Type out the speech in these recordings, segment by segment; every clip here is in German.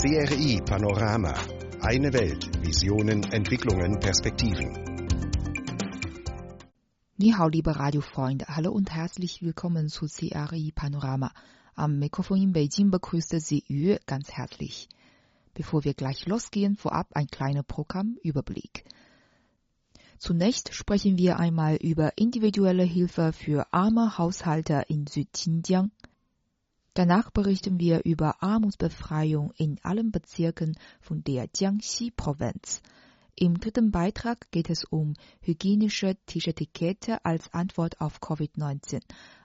CRI Panorama. Eine Welt. Visionen, Entwicklungen, Perspektiven. Nihau, liebe Radiofreunde. Hallo und herzlich willkommen zu CRI Panorama. Am Mikrofon in Beijing begrüßte Sie Yu ganz herzlich. Bevor wir gleich losgehen, vorab ein kleiner Programmüberblick. Zunächst sprechen wir einmal über individuelle Hilfe für arme Haushalte in Südxinjiang. Danach berichten wir über Armutsbefreiung in allen Bezirken von der Jiangxi-Provinz. Im dritten Beitrag geht es um hygienische Tischetikette als Antwort auf Covid-19,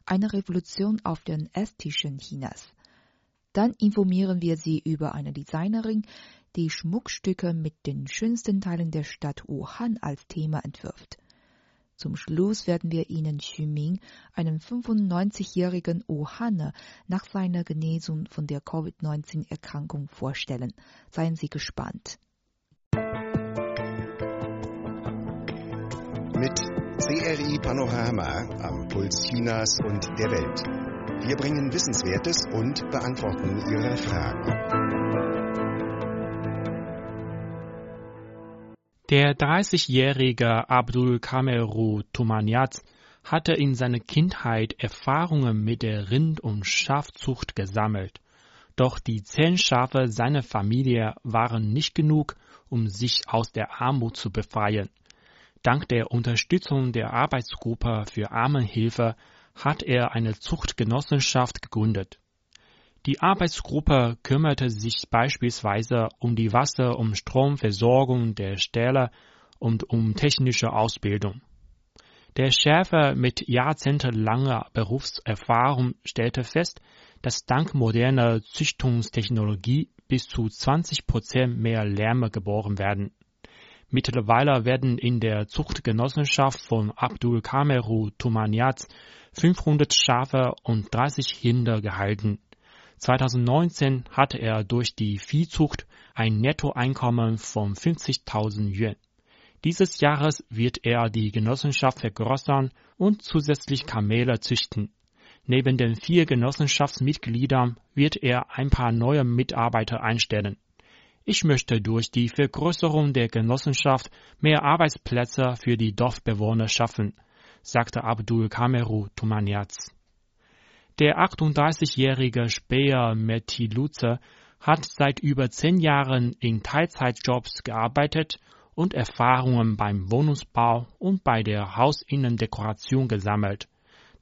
eine Revolution auf den Esstischen Chinas. Dann informieren wir Sie über eine Designerin, die Schmuckstücke mit den schönsten Teilen der Stadt Wuhan als Thema entwirft. Zum Schluss werden wir Ihnen Xu Ming, einen 95-jährigen Wuhaner, nach seiner Genesung von der Covid-19-Erkrankung vorstellen. Seien Sie gespannt. Mit CRI Panorama am Puls Chinas und der Welt. Wir bringen Wissenswertes und beantworten Ihre Fragen. Der 30-jährige Abdul Kameru Tumaniat hatte in seiner Kindheit Erfahrungen mit der Rind- und Schafzucht gesammelt. Doch die zehn Schafe seiner Familie waren nicht genug, um sich aus der Armut zu befreien. Dank der Unterstützung der Arbeitsgruppe für Armenhilfe hat er eine Zuchtgenossenschaft gegründet. Die Arbeitsgruppe kümmerte sich beispielsweise um die Wasser- und Stromversorgung der Ställe und um technische Ausbildung. Der Schäfer mit jahrzehntelanger Berufserfahrung stellte fest, dass dank moderner Züchtungstechnologie bis zu 20 Prozent mehr Lärme geboren werden. Mittlerweile werden in der Zuchtgenossenschaft von Abdul Kameru Tumaniat 500 Schafe und 30 Rinder gehalten. 2019 hatte er durch die Viehzucht ein Nettoeinkommen von 50.000 Yuan. Dieses Jahres wird er die Genossenschaft vergrößern und zusätzlich Kamele züchten. Neben den vier Genossenschaftsmitgliedern wird er ein paar neue Mitarbeiter einstellen. Ich möchte durch die Vergrößerung der Genossenschaft mehr Arbeitsplätze für die Dorfbewohner schaffen, sagte Abdul Kameru Tumaniaz. Der 38-jährige Speer Metiluze hat seit über zehn Jahren in Teilzeitjobs gearbeitet und Erfahrungen beim Wohnungsbau und bei der Hausinnendekoration gesammelt.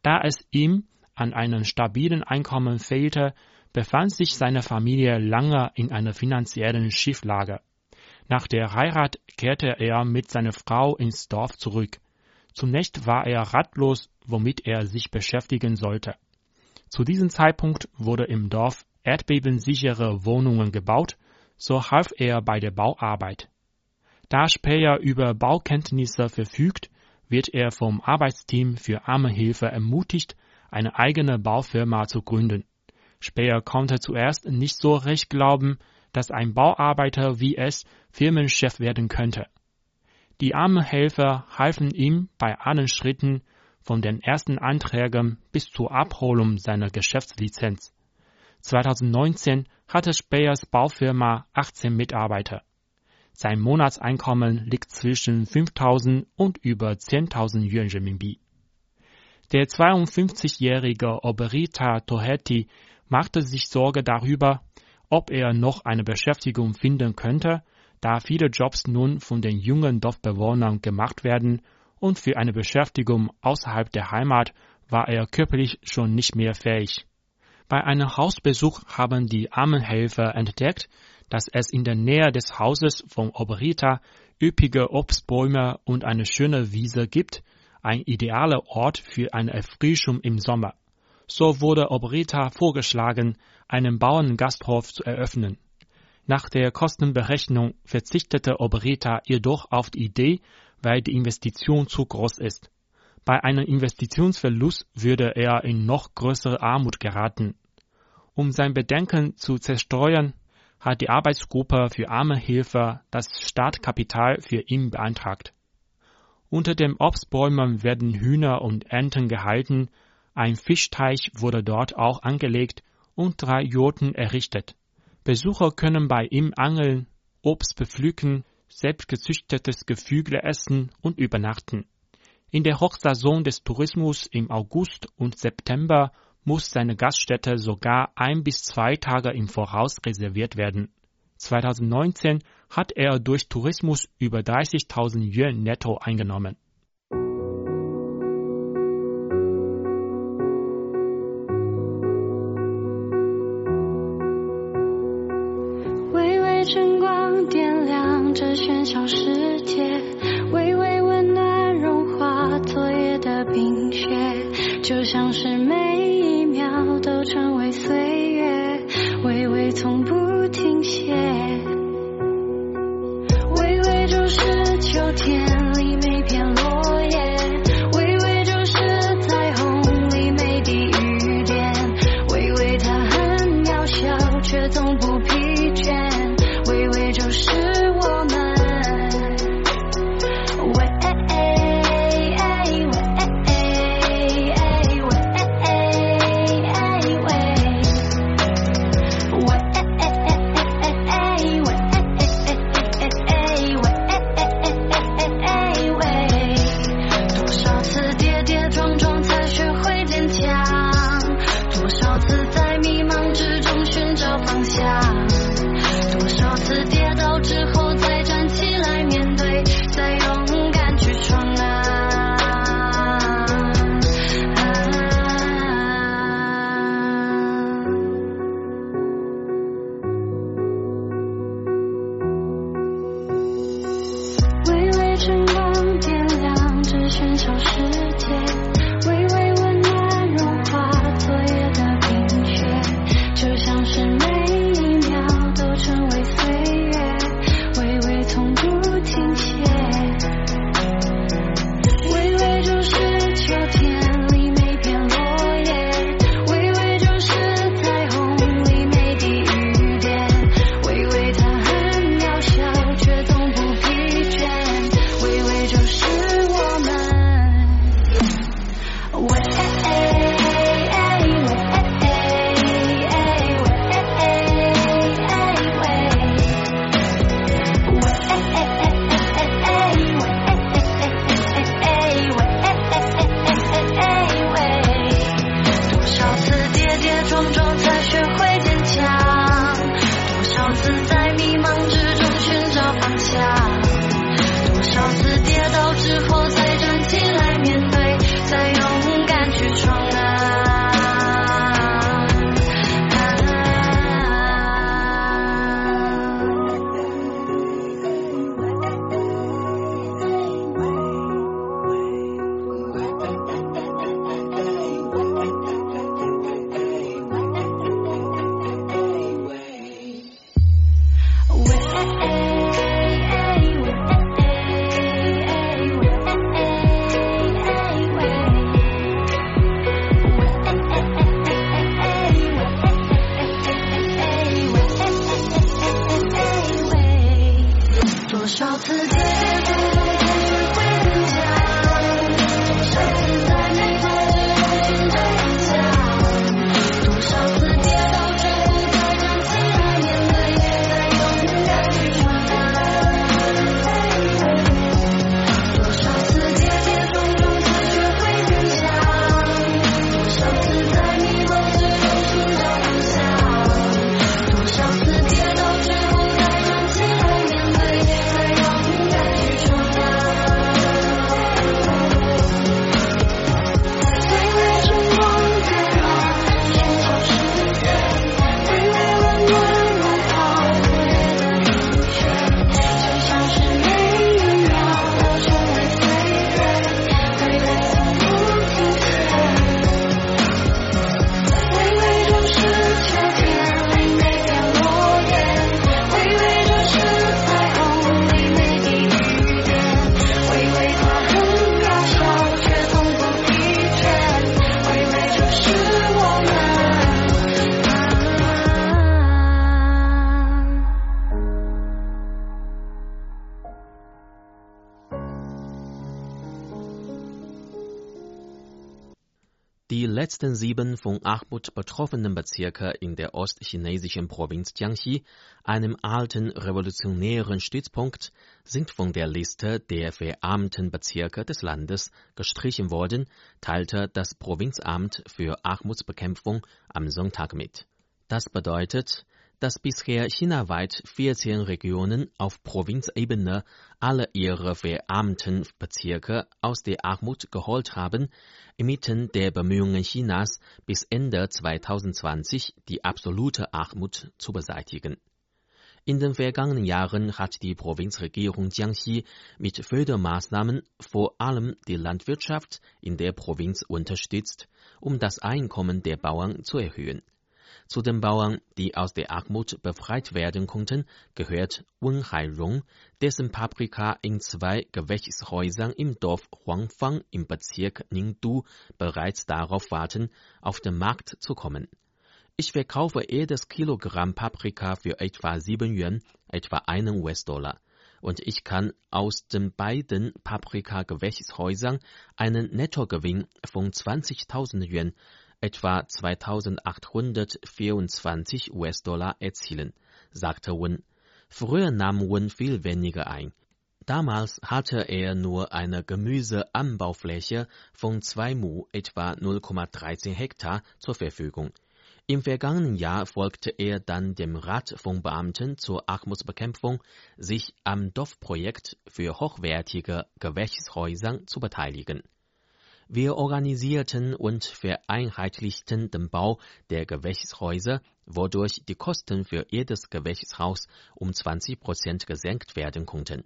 Da es ihm an einem stabilen Einkommen fehlte, befand sich seine Familie lange in einer finanziellen Schieflage. Nach der Heirat kehrte er mit seiner Frau ins Dorf zurück. Zunächst war er ratlos, womit er sich beschäftigen sollte. Zu diesem Zeitpunkt wurde im Dorf erdbebensichere Wohnungen gebaut, so half er bei der Bauarbeit. Da Speyer über Baukenntnisse verfügt, wird er vom Arbeitsteam für Armenhilfe ermutigt, eine eigene Baufirma zu gründen. Speyer konnte zuerst nicht so recht glauben, dass ein Bauarbeiter wie es Firmenchef werden könnte. Die Armenhelfer halfen ihm bei allen Schritten, von den ersten Anträgen bis zur Abholung seiner Geschäftslizenz. 2019 hatte Speyers Baufirma 18 Mitarbeiter. Sein Monatseinkommen liegt zwischen 5.000 und über 10.000 Yuan Renminbi. Der 52-jährige Oberita Tohetti machte sich Sorge darüber, ob er noch eine Beschäftigung finden könnte, da viele Jobs nun von den jungen Dorfbewohnern gemacht werden und für eine Beschäftigung außerhalb der Heimat war er körperlich schon nicht mehr fähig. Bei einem Hausbesuch haben die Armenhelfer entdeckt, dass es in der Nähe des Hauses von Oberita üppige Obstbäume und eine schöne Wiese gibt, ein idealer Ort für eine Erfrischung im Sommer. So wurde Oberita vorgeschlagen, einen Bauerngasthof zu eröffnen. Nach der Kostenberechnung verzichtete Oberita jedoch auf die Idee, weil die Investition zu groß ist. Bei einem Investitionsverlust würde er in noch größere Armut geraten. Um sein Bedenken zu zerstreuen, hat die Arbeitsgruppe für Armenhilfe das Startkapital für ihn beantragt. Unter den Obstbäumen werden Hühner und Enten gehalten, ein Fischteich wurde dort auch angelegt und drei Jurten errichtet. Besucher können bei ihm angeln, Obst bepflücken, selbstgezüchtetes Geflügel essen und übernachten. In der Hochsaison des Tourismus im August und September muss seine Gaststätte sogar ein bis zwei Tage im Voraus reserviert werden. 2019 hat er durch Tourismus über 30.000 Yuan netto eingenommen. 这喧嚣世界，微微温暖融化昨夜的冰雪，就像是每一秒都成为岁月，微微从不停歇，微微就是秋天里每片。Die letzten sieben von Armut betroffenen Bezirke in der ostchinesischen Provinz Jiangxi, einem alten revolutionären Stützpunkt, sind von der Liste der verarmten Bezirke des Landes gestrichen worden, teilte das Provinzamt für Armutsbekämpfung am Sonntag mit. Das bedeutet, dass bisher chinaweit 14 Regionen auf Provinzebene alle ihre verarmten Bezirke aus der Armut geholt haben, inmitten der Bemühungen Chinas bis Ende 2020 die absolute Armut zu beseitigen. In den vergangenen Jahren hat die Provinzregierung Jiangxi mit Fördermaßnahmen vor allem die Landwirtschaft in der Provinz unterstützt, um das Einkommen der Bauern zu erhöhen. Zu den Bauern, die aus der Armut befreit werden konnten, gehört Wen Hairong, dessen Paprika in zwei Gewächshäusern im Dorf Huangfang im Bezirk Ningdu bereits darauf warten, auf den Markt zu kommen. Ich verkaufe jedes Kilogramm Paprika für etwa 7 Yuan, etwa einen US-Dollar. Und ich kann aus den beiden Paprika-Gewächshäusern einen Nettogewinn von 20.000 Yuan, etwa 2824 US-Dollar erzielen, sagte Wen. Früher nahm Wen viel weniger ein. Damals hatte er nur eine Gemüseanbaufläche von 2 Mu, etwa 0,13 Hektar, zur Verfügung. Im vergangenen Jahr folgte er dann dem Rat von Beamten zur Armutsbekämpfung, sich am Dorfprojekt für hochwertige Gewächshäuser zu beteiligen. Wir organisierten und vereinheitlichten den Bau der Gewächshäuser, wodurch die Kosten für jedes Gewächshaus um 20 Prozent gesenkt werden konnten.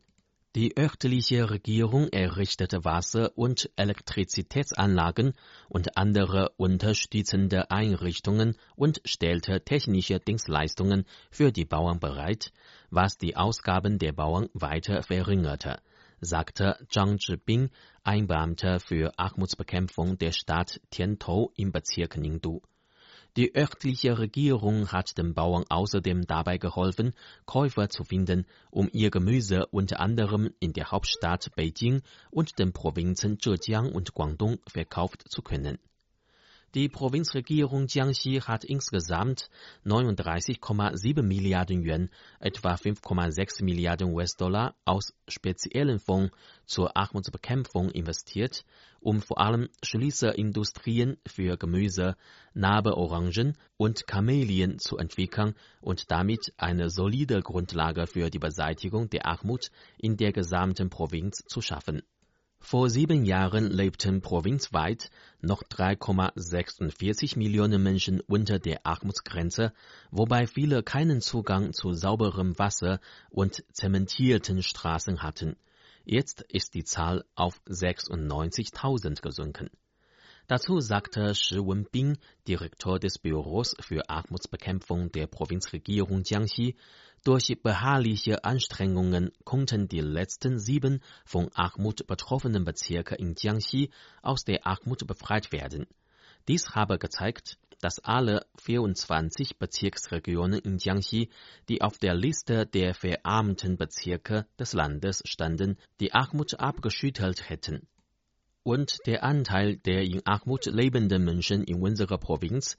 Die örtliche Regierung errichtete Wasser- und Elektrizitätsanlagen und andere unterstützende Einrichtungen und stellte technische Dienstleistungen für die Bauern bereit, was die Ausgaben der Bauern weiter verringerte sagte Zhang Zhibing, ein Beamter für Armutsbekämpfung der Stadt Tiantou im Bezirk Ningdu. Die örtliche Regierung hat den Bauern außerdem dabei geholfen, Käufer zu finden, um ihr Gemüse unter anderem in der Hauptstadt Beijing und den Provinzen Zhejiang und Guangdong verkauft zu können die Provinzregierung Jiangxi hat insgesamt 39,7 Milliarden Yuan, etwa 5,6 Milliarden US-Dollar aus speziellen Fonds zur Armutsbekämpfung investiert, um vor allem Schließerindustrien für Gemüse, Nabeorangen und Kamelien zu entwickeln und damit eine solide Grundlage für die Beseitigung der Armut in der gesamten Provinz zu schaffen vor sieben Jahren lebten provinzweit noch 3,46 Millionen Menschen unter der Armutsgrenze, wobei viele keinen Zugang zu sauberem Wasser und zementierten Straßen hatten. Jetzt ist die Zahl auf 96.000 gesunken. Dazu sagte Shi Wenbing, Direktor des Büros für Armutsbekämpfung der Provinzregierung Jiangxi, durch beharrliche Anstrengungen konnten die letzten sieben von Armut betroffenen Bezirke in Jiangxi aus der Armut befreit werden. Dies habe gezeigt, dass alle 24 Bezirksregionen in Jiangxi, die auf der Liste der verarmten Bezirke des Landes standen, die Armut abgeschüttelt hätten und der Anteil der in Armut lebenden Menschen in unserer Provinz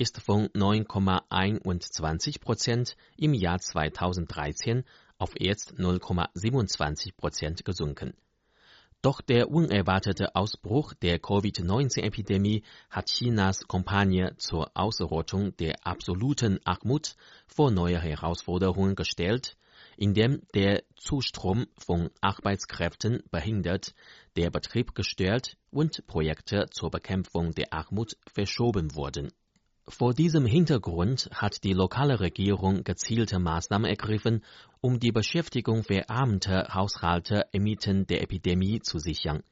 ist von 9,21 Prozent im Jahr 2013 auf jetzt 0,27 Prozent gesunken. Doch der unerwartete Ausbruch der Covid-19-Epidemie hat Chinas Kampagne zur Ausrottung der absoluten Armut vor neue Herausforderungen gestellt, indem der Zustrom von Arbeitskräften behindert, der Betrieb gestört und Projekte zur Bekämpfung der Armut verschoben wurden. Vor diesem Hintergrund hat die lokale Regierung gezielte Maßnahmen ergriffen, um die Beschäftigung verarmter Haushalte inmitten der Epidemie zu sichern.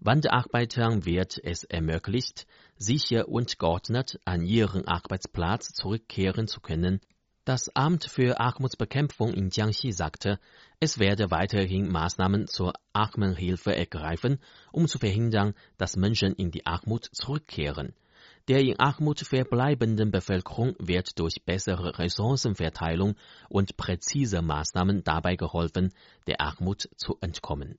Wanderarbeitern wird es ermöglicht, sicher und geordnet an ihren Arbeitsplatz zurückkehren zu können, das Amt für Armutsbekämpfung in Jiangxi sagte, es werde weiterhin Maßnahmen zur Armenhilfe ergreifen, um zu verhindern, dass Menschen in die Armut zurückkehren. Der in Armut verbleibenden Bevölkerung wird durch bessere Ressourcenverteilung und präzise Maßnahmen dabei geholfen, der Armut zu entkommen.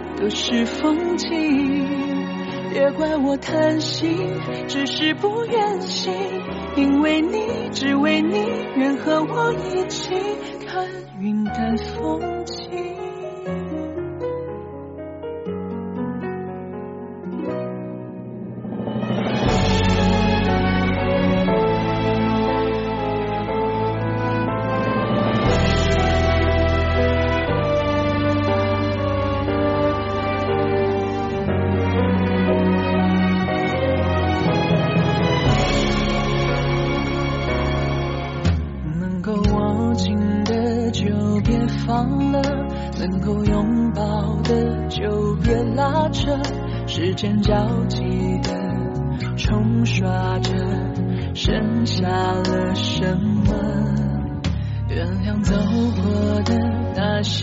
都是风景。别怪我贪心，只是不愿醒，因为你，只为你，愿和我一起看云淡风轻。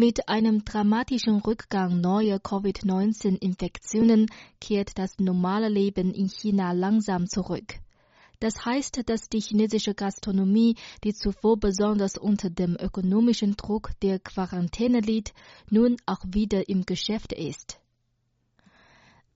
Mit einem dramatischen Rückgang neuer Covid-19-Infektionen kehrt das normale Leben in China langsam zurück. Das heißt, dass die chinesische Gastronomie, die zuvor besonders unter dem ökonomischen Druck der Quarantäne litt, nun auch wieder im Geschäft ist.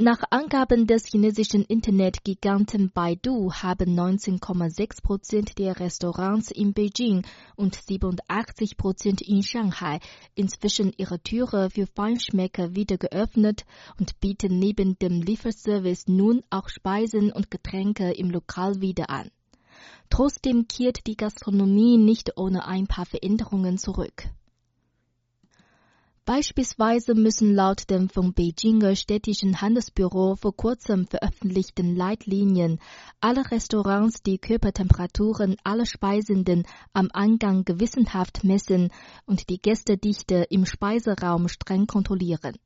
Nach Angaben des chinesischen Internetgiganten Baidu haben 19,6 Prozent der Restaurants in Beijing und 87 Prozent in Shanghai inzwischen ihre Türe für Feinschmecker wieder geöffnet und bieten neben dem Lieferservice nun auch Speisen und Getränke im Lokal wieder an. Trotzdem kehrt die Gastronomie nicht ohne ein paar Veränderungen zurück. Beispielsweise müssen laut dem vom Beijinger städtischen Handelsbüro vor kurzem veröffentlichten Leitlinien alle Restaurants die Körpertemperaturen aller Speisenden am Eingang gewissenhaft messen und die Gästedichte im Speiseraum streng kontrollieren.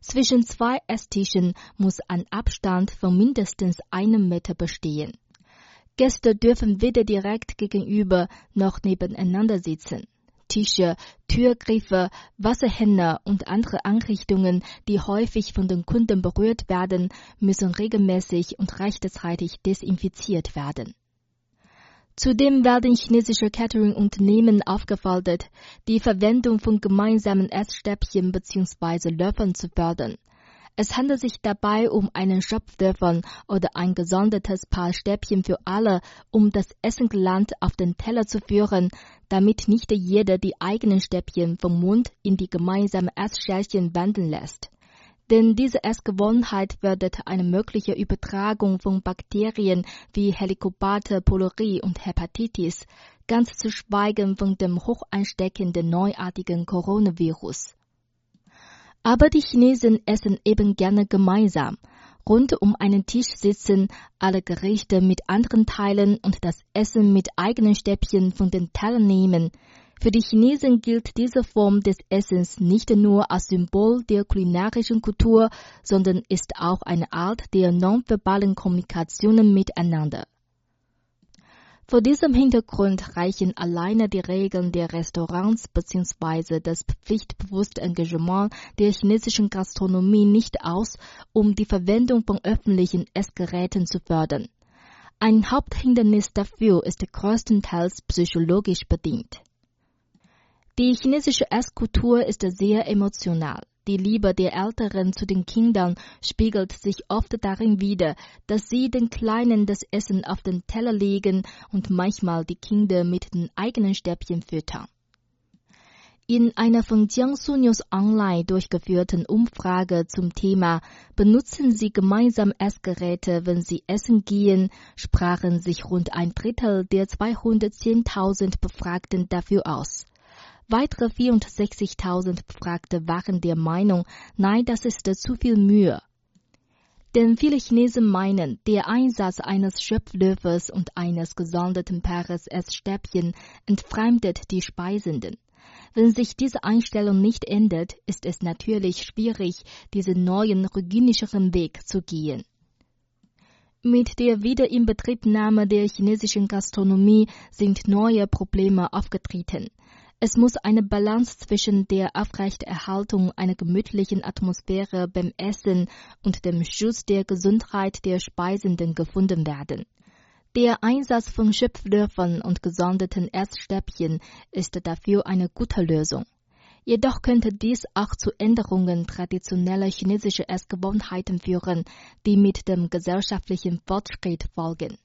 Zwischen zwei Esstischen muss ein Abstand von mindestens einem Meter bestehen. Gäste dürfen weder direkt gegenüber noch nebeneinander sitzen. Tische, Türgriffe, Wasserhähne und andere Einrichtungen, die häufig von den Kunden berührt werden, müssen regelmäßig und rechtzeitig desinfiziert werden. Zudem werden chinesische Catering-Unternehmen aufgefordert, die Verwendung von gemeinsamen Essstäbchen bzw. Löffeln zu fördern. Es handelt sich dabei um einen Schöpflöffel oder ein gesondertes Paar Stäbchen für alle, um das Essengeland auf den Teller zu führen, damit nicht jeder die eigenen Stäbchen vom Mund in die gemeinsame Essschälchen wenden lässt. Denn diese Essgewohnheit fördert eine mögliche Übertragung von Bakterien wie Helicobacter pylori und Hepatitis, ganz zu schweigen von dem hochansteckenden neuartigen Coronavirus. Aber die Chinesen essen eben gerne gemeinsam. Rund um einen Tisch sitzen, alle Gerichte mit anderen teilen und das Essen mit eigenen Stäbchen von den Tellern nehmen. Für die Chinesen gilt diese Form des Essens nicht nur als Symbol der kulinarischen Kultur, sondern ist auch eine Art der nonverbalen Kommunikationen miteinander. Vor diesem Hintergrund reichen alleine die Regeln der Restaurants bzw. das pflichtbewusste Engagement der chinesischen Gastronomie nicht aus, um die Verwendung von öffentlichen Essgeräten zu fördern. Ein Haupthindernis dafür ist größtenteils psychologisch bedingt. Die chinesische Esskultur ist sehr emotional. Die Liebe der Älteren zu den Kindern spiegelt sich oft darin wider, dass sie den Kleinen das Essen auf den Teller legen und manchmal die Kinder mit den eigenen Stäbchen füttern. In einer von Jiangsu News Online durchgeführten Umfrage zum Thema Benutzen Sie gemeinsam Essgeräte, wenn Sie essen gehen, sprachen sich rund ein Drittel der 210.000 Befragten dafür aus. Weitere 64.000 Befragte waren der Meinung, nein, das ist zu viel Mühe. Denn viele Chinesen meinen, der Einsatz eines Schöpflöffels und eines gesonderten Paares Essstäbchen entfremdet die Speisenden. Wenn sich diese Einstellung nicht ändert, ist es natürlich schwierig, diesen neuen hygienischeren Weg zu gehen. Mit der Wiederinbetriebnahme der chinesischen Gastronomie sind neue Probleme aufgetreten. Es muss eine Balance zwischen der Aufrechterhaltung einer gemütlichen Atmosphäre beim Essen und dem Schutz der Gesundheit der Speisenden gefunden werden. Der Einsatz von Schöpflöffeln und gesonderten Essstäbchen ist dafür eine gute Lösung. Jedoch könnte dies auch zu Änderungen traditioneller chinesischer Essgewohnheiten führen, die mit dem gesellschaftlichen Fortschritt folgen.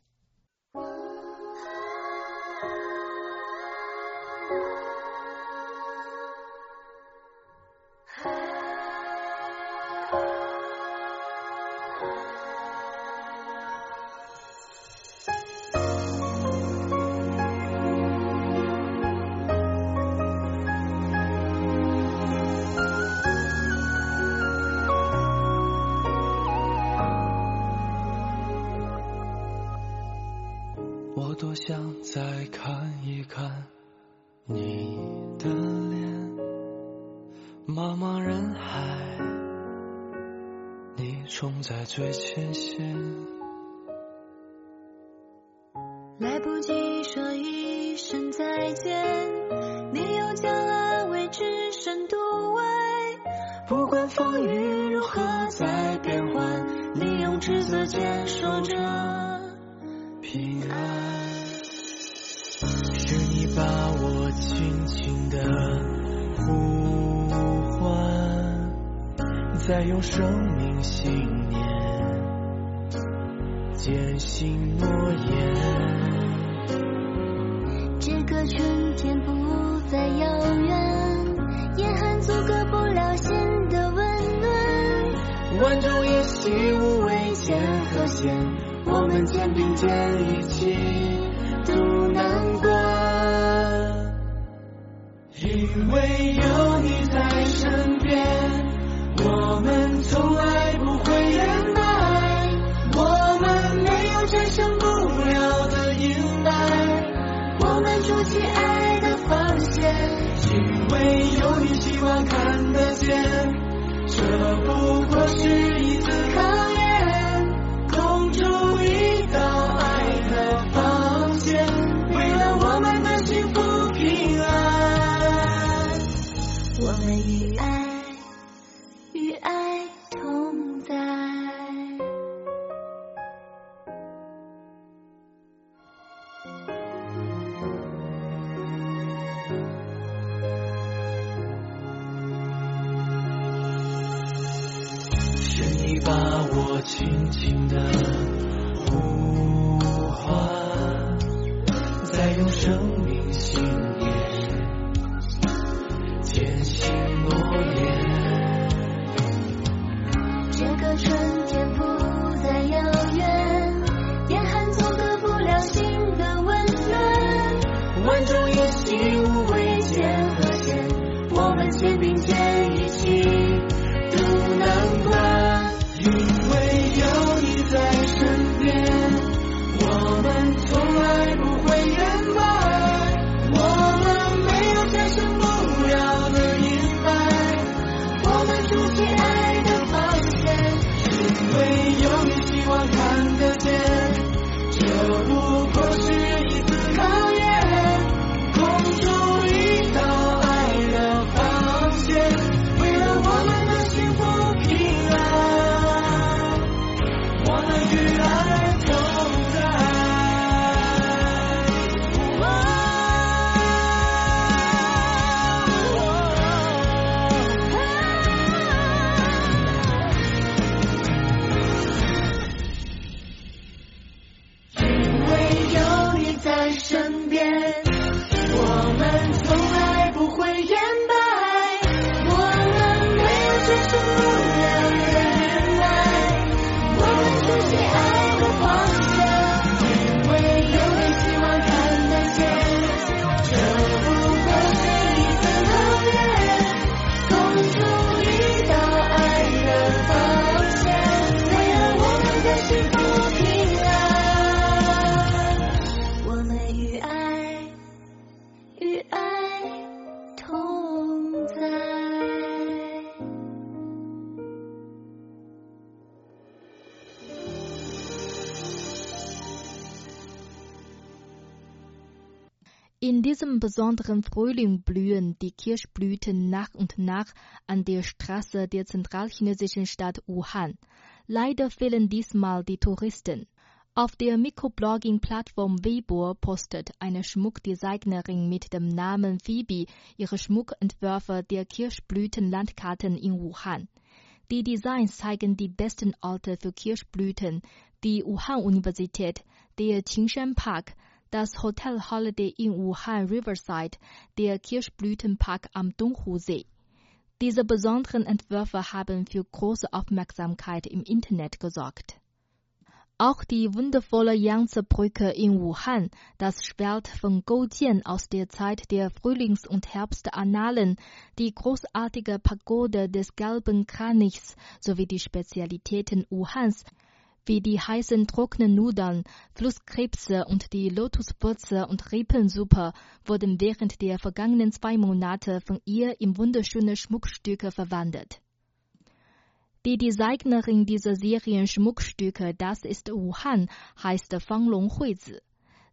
最前线，来不及说一声再见，你又将安慰置身度外。不管风雨如何在变幻，你用赤色坚守着平安。是你把我轻轻的呼唤，再用生坚信诺言，这个春天不再遥远，严寒阻隔不了心的温暖。万众一心，无畏艰和险，我们肩并肩一起渡难关。因为有你在身边，我们从来不会言败。希望看得见。这不过是一次轻诺言 In diesem besonderen Frühling blühen die Kirschblüten nach und nach an der Straße der zentralchinesischen Stadt Wuhan. Leider fehlen diesmal die Touristen. Auf der Mikroblogging-Plattform Weibo postet eine Schmuckdesignerin mit dem Namen Phoebe ihre Schmuckentwürfe der Kirschblütenlandkarten in Wuhan. Die Designs zeigen die besten Orte für Kirschblüten, die Wuhan-Universität, der Qingshan Park, das Hotel Holiday in Wuhan Riverside, der Kirschblütenpark am Donghu-See. Diese besonderen Entwürfe haben für große Aufmerksamkeit im Internet gesorgt. Auch die wundervolle Yangtze-Brücke in Wuhan, das Schwert von Goujian aus der Zeit der Frühlings- und Herbstannalen, die großartige Pagode des gelben Kranichs sowie die Spezialitäten Wuhans wie die heißen trockenen Nudeln, Flusskrebse und die Lotuswurzel- und Rippensuppe wurden während der vergangenen zwei Monate von ihr in wunderschöne Schmuckstücke verwandelt. Die Designerin dieser Serien Schmuckstücke, das ist Wuhan, heißt Fang Long Huizi.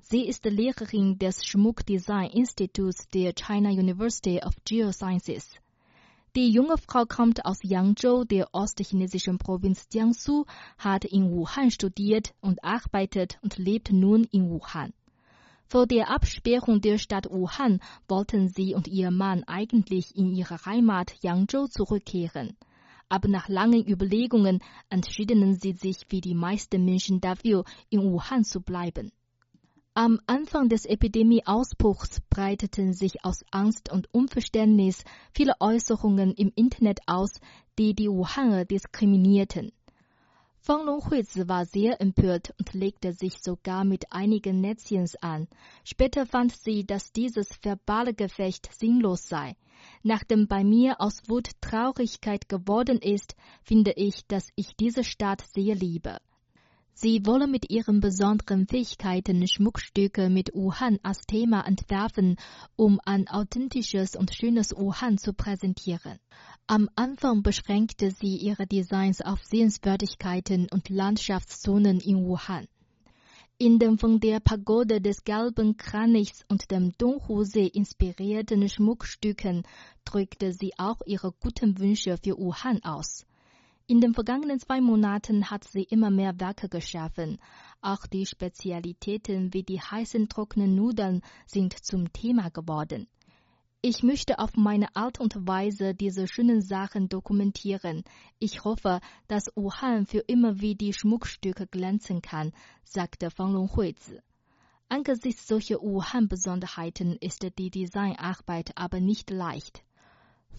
Sie ist Lehrerin des Schmuckdesign-Instituts der China University of Geosciences. Die junge Frau kommt aus Yangzhou, der ostchinesischen Provinz Jiangsu, hat in Wuhan studiert und arbeitet und lebt nun in Wuhan. Vor der Absperrung der Stadt Wuhan wollten sie und ihr Mann eigentlich in ihre Heimat Yangzhou zurückkehren. Aber nach langen Überlegungen entschieden sie sich wie die meisten Menschen dafür, in Wuhan zu bleiben. Am Anfang des Epidemieausbruchs breiteten sich aus Angst und Unverständnis viele Äußerungen im Internet aus, die die Wuhaner diskriminierten. Fang Longhuizi war sehr empört und legte sich sogar mit einigen Netzchens an. Später fand sie, dass dieses verbale Gefecht sinnlos sei. Nachdem bei mir aus Wut Traurigkeit geworden ist, finde ich, dass ich diese Stadt sehr liebe. Sie wolle mit ihren besonderen Fähigkeiten Schmuckstücke mit Wuhan als Thema entwerfen, um ein authentisches und schönes Wuhan zu präsentieren. Am Anfang beschränkte sie ihre Designs auf Sehenswürdigkeiten und Landschaftszonen in Wuhan. In den von der Pagode des gelben Kranichs und dem Donghu-See inspirierten Schmuckstücken drückte sie auch ihre guten Wünsche für Wuhan aus. In den vergangenen zwei Monaten hat sie immer mehr Werke geschaffen. Auch die Spezialitäten wie die heißen trockenen Nudeln sind zum Thema geworden. Ich möchte auf meine Art und Weise diese schönen Sachen dokumentieren. Ich hoffe, dass Wuhan für immer wie die Schmuckstücke glänzen kann, sagte Fang Longhuizi. Angesichts solcher Wuhan-Besonderheiten ist die Designarbeit aber nicht leicht.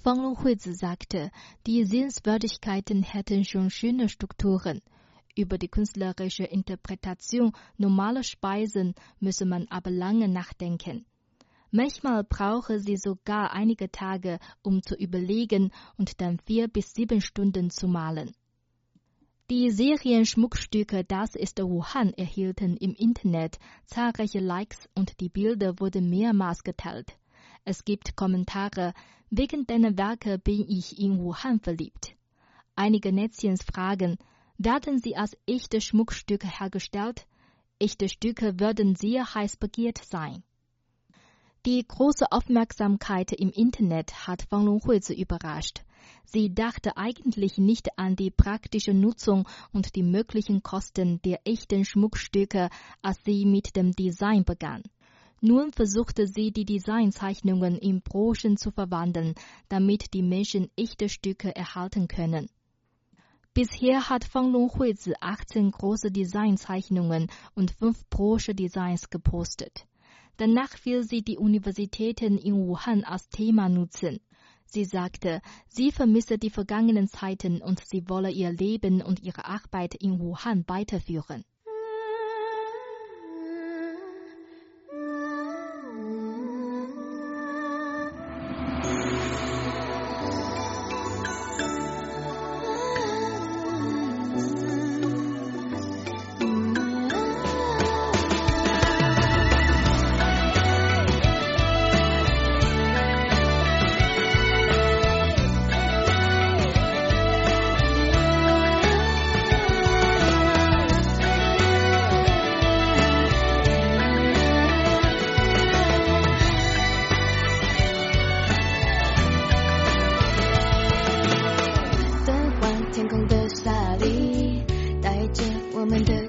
Fang Longhuizi sagte, die Sehenswürdigkeiten hätten schon schöne Strukturen. Über die künstlerische Interpretation normaler Speisen müsse man aber lange nachdenken. Manchmal brauche sie sogar einige Tage, um zu überlegen und dann vier bis sieben Stunden zu malen. Die Serienschmuckstücke Das ist Wuhan erhielten im Internet zahlreiche Likes und die Bilder wurden mehrmals geteilt. Es gibt Kommentare, wegen deiner Werke bin ich in Wuhan verliebt. Einige Netzchens fragen, werden sie als echte Schmuckstücke hergestellt? Echte Stücke würden sehr heiß begehrt sein. Die große Aufmerksamkeit im Internet hat Wang Longhuizi überrascht. Sie dachte eigentlich nicht an die praktische Nutzung und die möglichen Kosten der echten Schmuckstücke, als sie mit dem Design begann. Nun versuchte sie, die Designzeichnungen in Broschen zu verwandeln, damit die Menschen echte Stücke erhalten können. Bisher hat Fang Longhuizi 18 große Designzeichnungen und 5 Brosche-Designs gepostet. Danach will sie die Universitäten in Wuhan als Thema nutzen. Sie sagte, sie vermisse die vergangenen Zeiten und sie wolle ihr Leben und ihre Arbeit in Wuhan weiterführen. 我们的。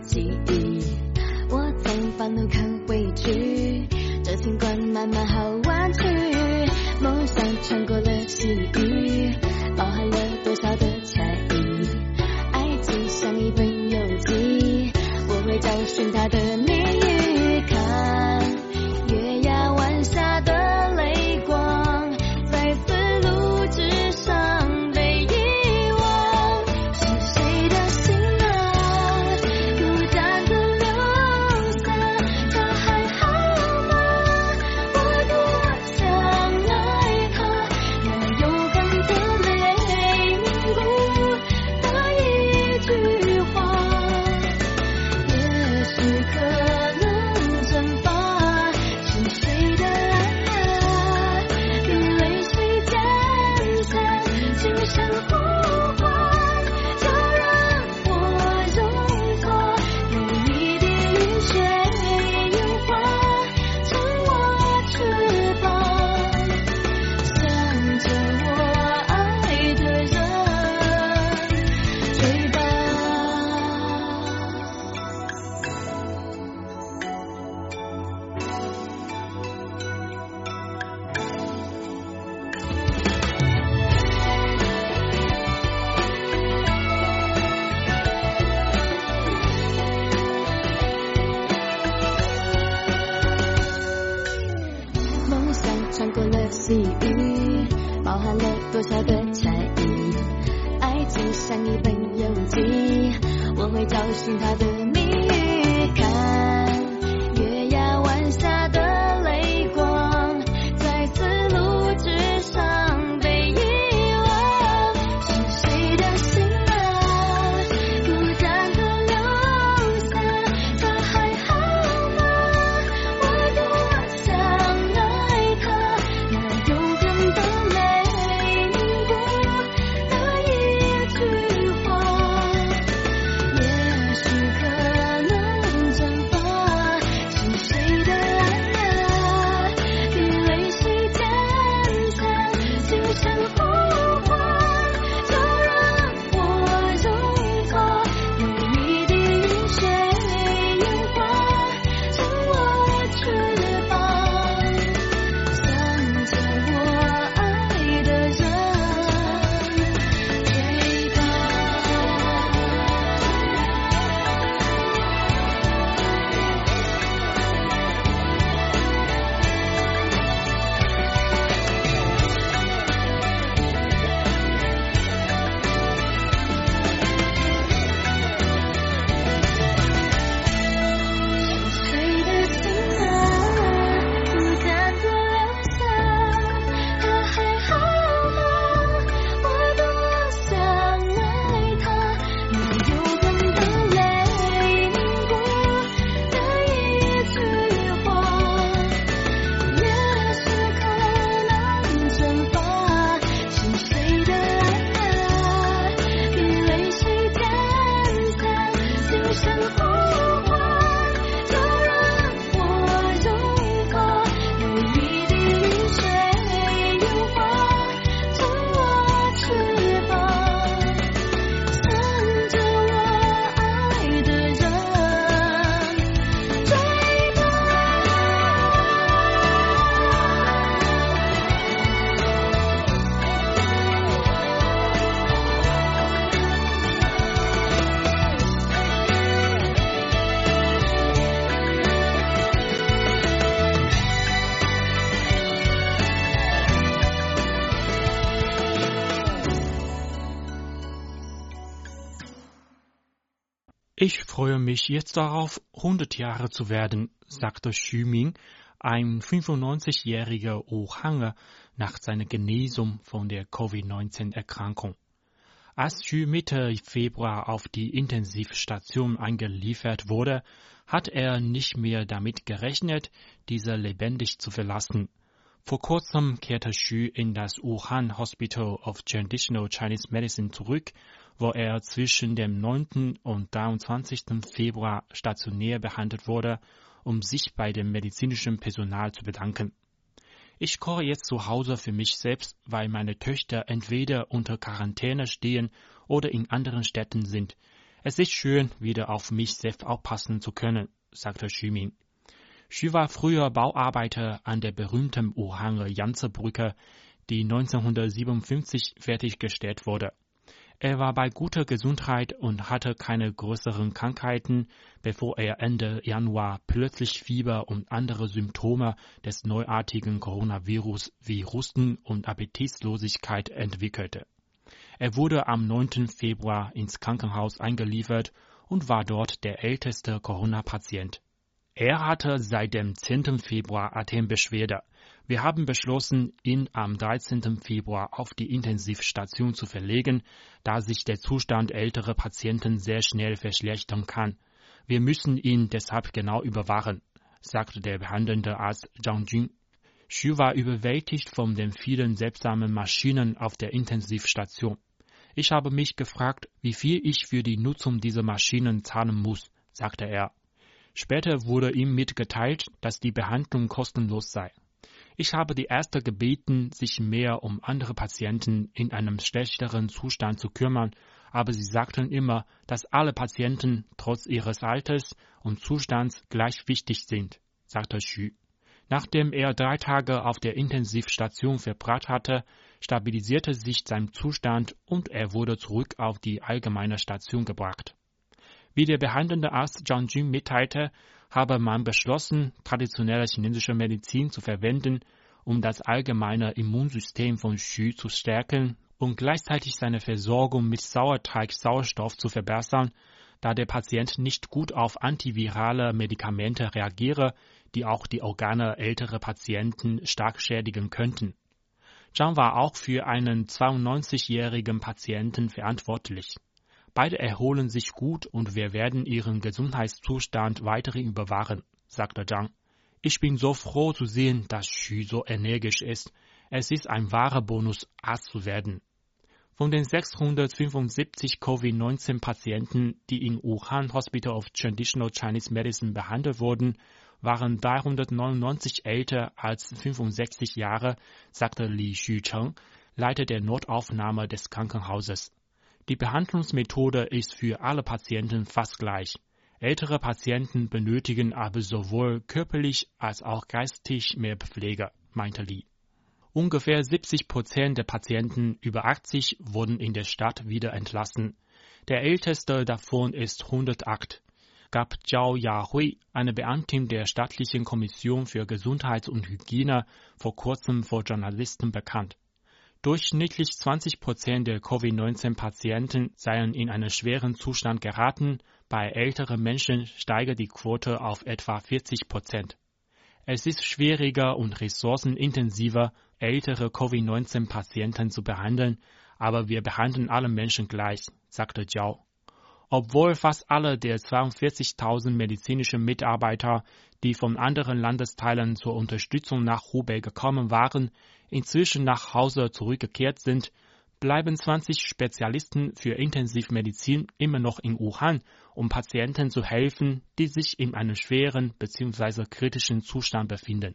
不信他的 mich jetzt darauf, 100 Jahre zu werden, sagte Xu Ming, ein 95-jähriger Wuhaner, nach seiner Genesung von der Covid-19-Erkrankung. Als Xu Mitte Februar auf die Intensivstation eingeliefert wurde, hat er nicht mehr damit gerechnet, diese lebendig zu verlassen. Vor kurzem kehrte Xu in das Wuhan Hospital of Traditional Chinese Medicine zurück wo er zwischen dem 9. und 23. Februar stationär behandelt wurde, um sich bei dem medizinischen Personal zu bedanken. Ich koche jetzt zu Hause für mich selbst, weil meine Töchter entweder unter Quarantäne stehen oder in anderen Städten sind. Es ist schön, wieder auf mich selbst aufpassen zu können, sagte Xu. Xu war früher Bauarbeiter an der berühmten Wuhaner Yangtze-Brücke, die 1957 fertiggestellt wurde. Er war bei guter Gesundheit und hatte keine größeren Krankheiten, bevor er Ende Januar plötzlich Fieber und andere Symptome des neuartigen Coronavirus wie Husten und Appetitlosigkeit entwickelte. Er wurde am 9. Februar ins Krankenhaus eingeliefert und war dort der älteste Corona-Patient. Er hatte seit dem 10. Februar Atembeschwerde. Wir haben beschlossen, ihn am 13. Februar auf die Intensivstation zu verlegen, da sich der Zustand älterer Patienten sehr schnell verschlechtern kann. Wir müssen ihn deshalb genau überwachen, sagte der behandelnde Arzt Zhang Jun. Xu war überwältigt von den vielen seltsamen Maschinen auf der Intensivstation. Ich habe mich gefragt, wie viel ich für die Nutzung dieser Maschinen zahlen muss, sagte er. Später wurde ihm mitgeteilt, dass die Behandlung kostenlos sei. Ich habe die Ärzte gebeten, sich mehr um andere Patienten in einem schlechteren Zustand zu kümmern, aber sie sagten immer, dass alle Patienten trotz ihres Alters und Zustands gleich wichtig sind, sagte Xu. Nachdem er drei Tage auf der Intensivstation verbracht hatte, stabilisierte sich sein Zustand und er wurde zurück auf die allgemeine Station gebracht. Wie der behandelnde Arzt Zhang Jun mitteilte, habe man beschlossen, traditionelle chinesische Medizin zu verwenden, um das allgemeine Immunsystem von Xu zu stärken und gleichzeitig seine Versorgung mit Sauerteig-Sauerstoff zu verbessern, da der Patient nicht gut auf antivirale Medikamente reagiere, die auch die Organe älterer Patienten stark schädigen könnten. Zhang war auch für einen 92-jährigen Patienten verantwortlich. Beide erholen sich gut und wir werden ihren Gesundheitszustand weiterhin überwachen, sagte Zhang. Ich bin so froh zu sehen, dass Xu so energisch ist. Es ist ein wahrer Bonus, Arzt zu werden. Von den 675 Covid-19-Patienten, die im Wuhan Hospital of Traditional Chinese Medicine behandelt wurden, waren 399 älter als 65 Jahre, sagte Li Xucheng, Leiter der Notaufnahme des Krankenhauses. Die Behandlungsmethode ist für alle Patienten fast gleich. Ältere Patienten benötigen aber sowohl körperlich als auch geistig mehr Pflege, meinte Li. Ungefähr 70 Prozent der Patienten über 80 wurden in der Stadt wieder entlassen. Der älteste davon ist 108, gab Zhao Yahui, eine Beamtin der staatlichen Kommission für Gesundheit und Hygiene, vor kurzem vor Journalisten bekannt. Durchschnittlich 20 Prozent der Covid-19-Patienten seien in einen schweren Zustand geraten, bei älteren Menschen steige die Quote auf etwa 40 Prozent. Es ist schwieriger und ressourcenintensiver, ältere Covid-19-Patienten zu behandeln, aber wir behandeln alle Menschen gleich, sagte Jiao. Obwohl fast alle der 42.000 medizinischen Mitarbeiter, die von anderen Landesteilen zur Unterstützung nach Hubei gekommen waren, inzwischen nach Hause zurückgekehrt sind, bleiben 20 Spezialisten für Intensivmedizin immer noch in Wuhan, um Patienten zu helfen, die sich in einem schweren bzw. kritischen Zustand befinden.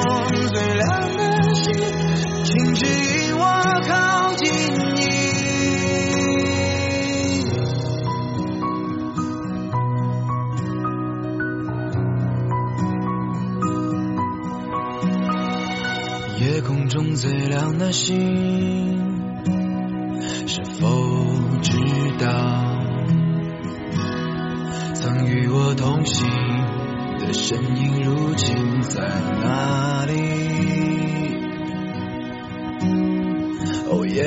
中最亮的星，请指引我靠近你。夜空中最亮的星，是否知道曾与我同行的身影，如今在哪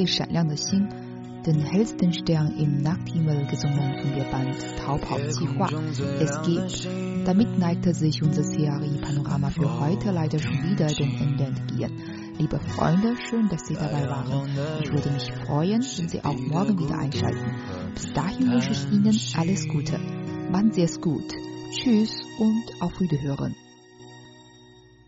Kunjong sehr 闪亮的星, den hellsten Stern im Nachthimmel gesungen von der Band Taubhaupt Zihua. Es gibt. Damit neigte sich unser CRI-Panorama für heute leider schon wieder dem Ende entgegen. Liebe Freunde, schön, dass Sie dabei waren. Ich würde mich freuen, wenn Sie auch morgen wieder einschalten. Bis dahin wünsche ich Ihnen alles Gute. Machen Sie es gut. Tschüss und auf Wiederhören.